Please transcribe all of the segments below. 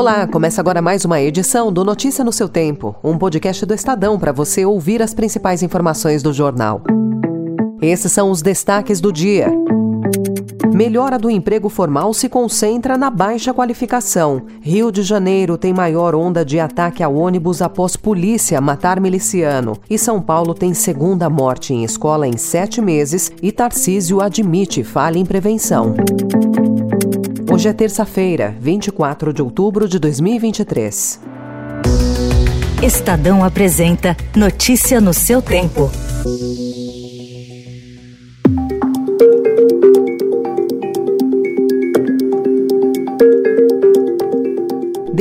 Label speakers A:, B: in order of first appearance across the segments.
A: Olá, começa agora mais uma edição do Notícia no seu Tempo, um podcast do Estadão para você ouvir as principais informações do jornal. Esses são os destaques do dia. Melhora do emprego formal se concentra na baixa qualificação. Rio de Janeiro tem maior onda de ataque a ônibus após polícia matar miliciano. E São Paulo tem segunda morte em escola em sete meses e Tarcísio admite falha em prevenção. Hoje é terça-feira, 24 de outubro de 2023.
B: Estadão apresenta Notícia no seu tempo.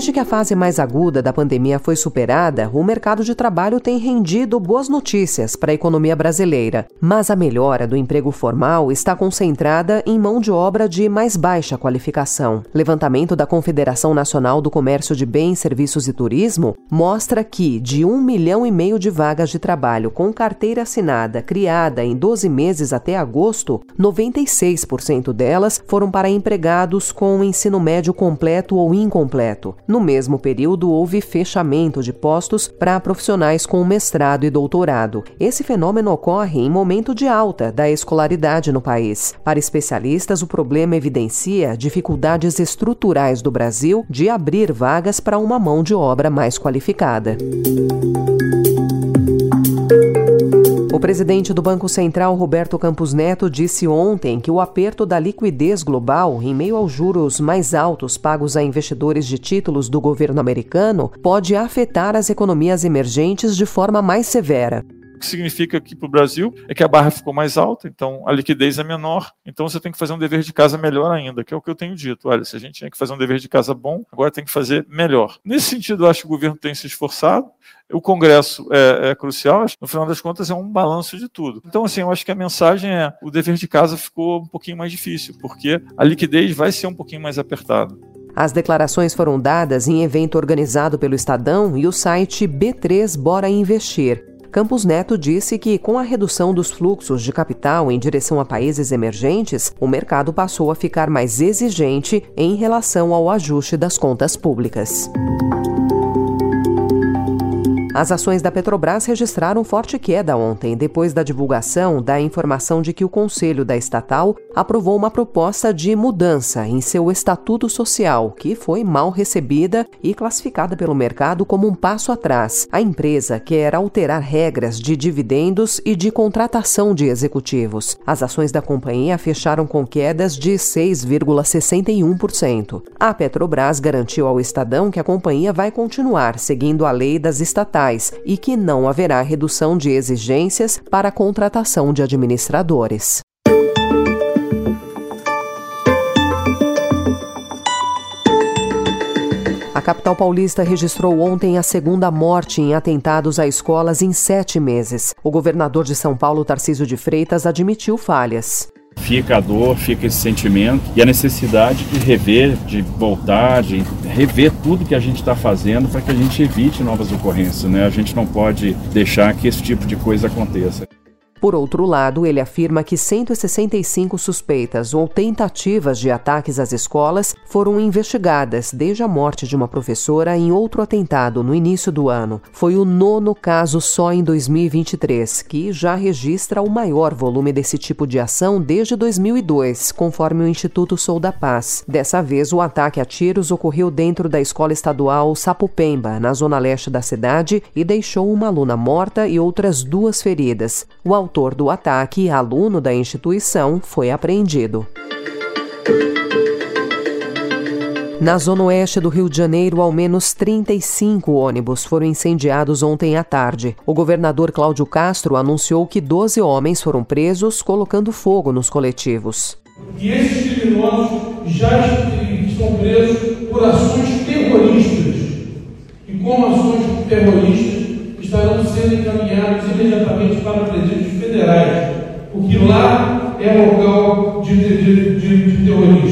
A: Desde que a fase mais aguda da pandemia foi superada, o mercado de trabalho tem rendido boas notícias para a economia brasileira. Mas a melhora do emprego formal está concentrada em mão de obra de mais baixa qualificação. Levantamento da Confederação Nacional do Comércio de Bens, Serviços e Turismo mostra que, de um milhão e meio de vagas de trabalho com carteira assinada criada em 12 meses até agosto, 96% delas foram para empregados com ensino médio completo ou incompleto. No mesmo período, houve fechamento de postos para profissionais com mestrado e doutorado. Esse fenômeno ocorre em momento de alta da escolaridade no país. Para especialistas, o problema evidencia dificuldades estruturais do Brasil de abrir vagas para uma mão de obra mais qualificada. O presidente do Banco Central, Roberto Campos Neto, disse ontem que o aperto da liquidez global, em meio aos juros mais altos pagos a investidores de títulos do governo americano, pode afetar as economias emergentes de forma mais severa
C: que significa aqui para o Brasil é que a barra ficou mais alta, então a liquidez é menor, então você tem que fazer um dever de casa melhor ainda, que é o que eu tenho dito. Olha, se a gente tinha que fazer um dever de casa bom, agora tem que fazer melhor. Nesse sentido, eu acho que o governo tem se esforçado, o Congresso é, é, crucial, no final das contas é um balanço de tudo. Então, assim, eu acho que a mensagem é: o dever de casa ficou um pouquinho mais difícil, porque a liquidez vai ser um pouquinho mais apertada.
A: As declarações foram dadas em evento organizado pelo Estadão e o site B3 Bora Investir. Campos Neto disse que, com a redução dos fluxos de capital em direção a países emergentes, o mercado passou a ficar mais exigente em relação ao ajuste das contas públicas. As ações da Petrobras registraram forte queda ontem, depois da divulgação da informação de que o Conselho da estatal aprovou uma proposta de mudança em seu estatuto social, que foi mal recebida e classificada pelo mercado como um passo atrás. A empresa quer alterar regras de dividendos e de contratação de executivos. As ações da companhia fecharam com quedas de 6,61%. A Petrobras garantiu ao Estadão que a companhia vai continuar seguindo a lei das estatais e que não haverá redução de exigências para a contratação de administradores. A capital paulista registrou ontem a segunda morte em atentados a escolas em sete meses. O governador de São Paulo, Tarcísio de Freitas, admitiu falhas
D: fica a dor, fica esse sentimento e a necessidade de rever, de voltar, de rever tudo que a gente está fazendo para que a gente evite novas ocorrências. Né? A gente não pode deixar que esse tipo de coisa aconteça.
A: Por outro lado, ele afirma que 165 suspeitas ou tentativas de ataques às escolas foram investigadas desde a morte de uma professora em outro atentado no início do ano. Foi o nono caso só em 2023, que já registra o maior volume desse tipo de ação desde 2002, conforme o Instituto Sou da Paz. Dessa vez, o ataque a tiros ocorreu dentro da escola estadual Sapupemba, na zona leste da cidade, e deixou uma aluna morta e outras duas feridas. O autor do ataque, aluno da instituição, foi apreendido. Na zona oeste do Rio de Janeiro, ao menos 35 ônibus foram incendiados ontem à tarde. O governador Cláudio Castro anunciou que 12 homens foram presos colocando fogo nos coletivos.
E: E esses criminosos já estão presos por ações terroristas. E como ações terroristas, estarão sendo encaminhados imediatamente para presídios federais, porque lá é local de, de, de, de terrorismo.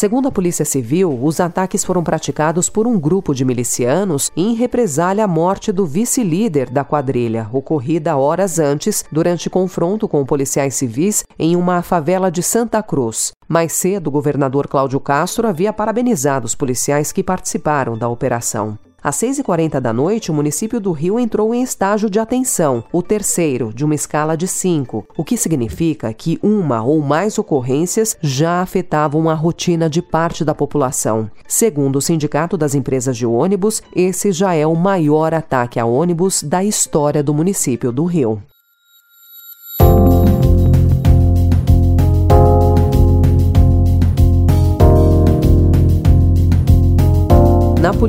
A: Segundo a Polícia Civil, os ataques foram praticados por um grupo de milicianos em represália à morte do vice-líder da quadrilha, ocorrida horas antes, durante confronto com policiais civis em uma favela de Santa Cruz. Mais cedo, o governador Cláudio Castro havia parabenizado os policiais que participaram da operação. Às 6h40 da noite, o município do Rio entrou em estágio de atenção, o terceiro, de uma escala de 5, o que significa que uma ou mais ocorrências já afetavam a rotina de parte da população. Segundo o Sindicato das Empresas de Ônibus, esse já é o maior ataque a ônibus da história do município do Rio.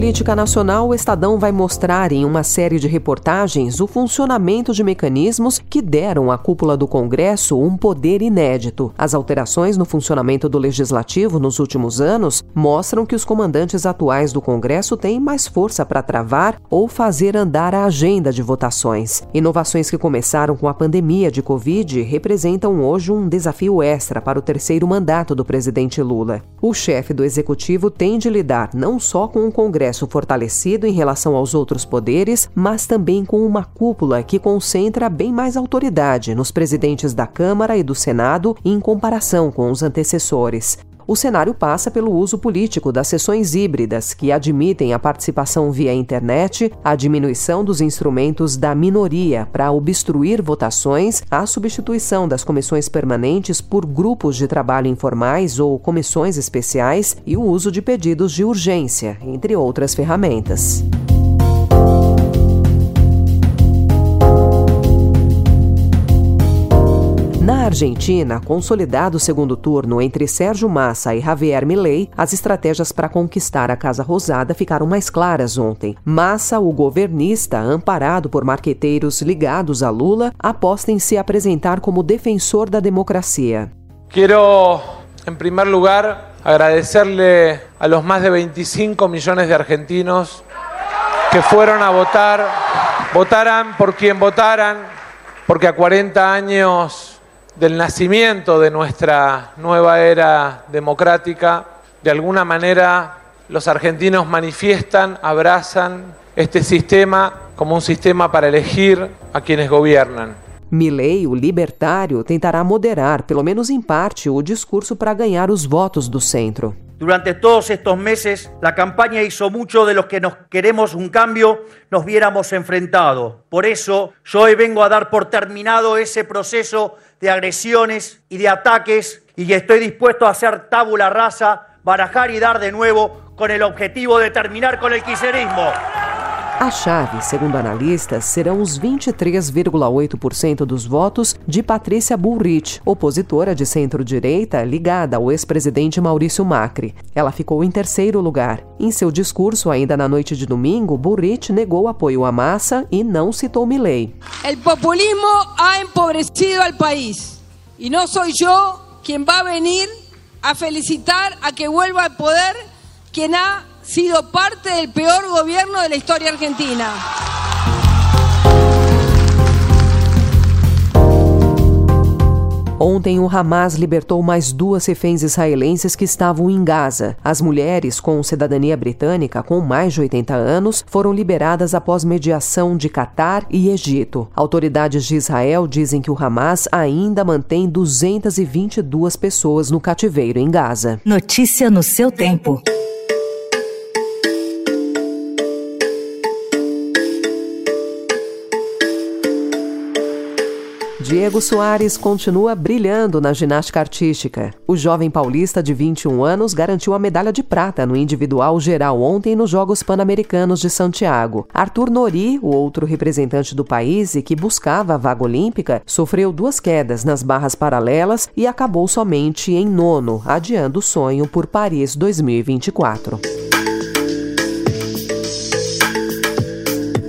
A: Política nacional, o Estadão vai mostrar em uma série de reportagens o funcionamento de mecanismos que deram à cúpula do Congresso um poder inédito. As alterações no funcionamento do legislativo nos últimos anos mostram que os comandantes atuais do Congresso têm mais força para travar ou fazer andar a agenda de votações. Inovações que começaram com a pandemia de Covid representam hoje um desafio extra para o terceiro mandato do presidente Lula. O chefe do executivo tem de lidar não só com o Congresso fortalecido em relação aos outros poderes, mas também com uma cúpula que concentra bem mais autoridade nos presidentes da Câmara e do Senado em comparação com os antecessores. O cenário passa pelo uso político das sessões híbridas, que admitem a participação via internet, a diminuição dos instrumentos da minoria para obstruir votações, a substituição das comissões permanentes por grupos de trabalho informais ou comissões especiais e o uso de pedidos de urgência, entre outras ferramentas. Na Argentina, consolidado o segundo turno entre Sérgio Massa e Javier Milei, as estratégias para conquistar a Casa Rosada ficaram mais claras ontem. Massa, o governista, amparado por marqueteiros ligados a Lula, aposta em se apresentar como defensor da democracia.
F: Quero, em primeiro lugar, agradecerle a los más de 25 millones de argentinos que fueron a votar, votaran por quien votaran, porque a 40 años del nacimiento de nuestra nueva era democrática, de alguna manera los argentinos manifiestan, abrazan este sistema como un sistema para elegir a quienes gobiernan.
A: Milley, o libertário, tentará moderar, pelo menos em parte, o discurso para ganhar os votos do centro.
G: Durante todos estos meses, la campaña hizo mucho de los que nos queremos un cambio nos viéramos enfrentados. Por eso, yo hoy vengo a dar por terminado ese proceso de agresiones y de ataques y estoy dispuesto a hacer tabula rasa, barajar y dar de nuevo con el objetivo de terminar con el quiserismo.
A: A chave, segundo analistas, serão os 23,8% dos votos de Patrícia Bullrich, opositora de centro-direita ligada ao ex-presidente Maurício Macri. Ela ficou em terceiro lugar. Em seu discurso, ainda na noite de domingo, Bullrich negou apoio à massa e não citou Milei.
H: O populismo ha empobrecido al país e não sou eu quem vai venir a felicitar a que vuelva ao poder quem ha sido parte del peor gobierno de la historia argentina.
A: Ontem, o Hamas libertou mais duas reféns israelenses que estavam em Gaza. As mulheres com cidadania britânica com mais de 80 anos foram liberadas após mediação de Catar e Egito. Autoridades de Israel dizem que o Hamas ainda mantém 222 pessoas no cativeiro em Gaza.
B: Notícia no seu tempo.
A: Diego Soares continua brilhando na ginástica artística. O jovem paulista de 21 anos garantiu a medalha de prata no individual geral ontem nos Jogos Pan-Americanos de Santiago. Arthur Nori, o outro representante do país e que buscava a vaga olímpica, sofreu duas quedas nas barras paralelas e acabou somente em nono, adiando o sonho por Paris 2024.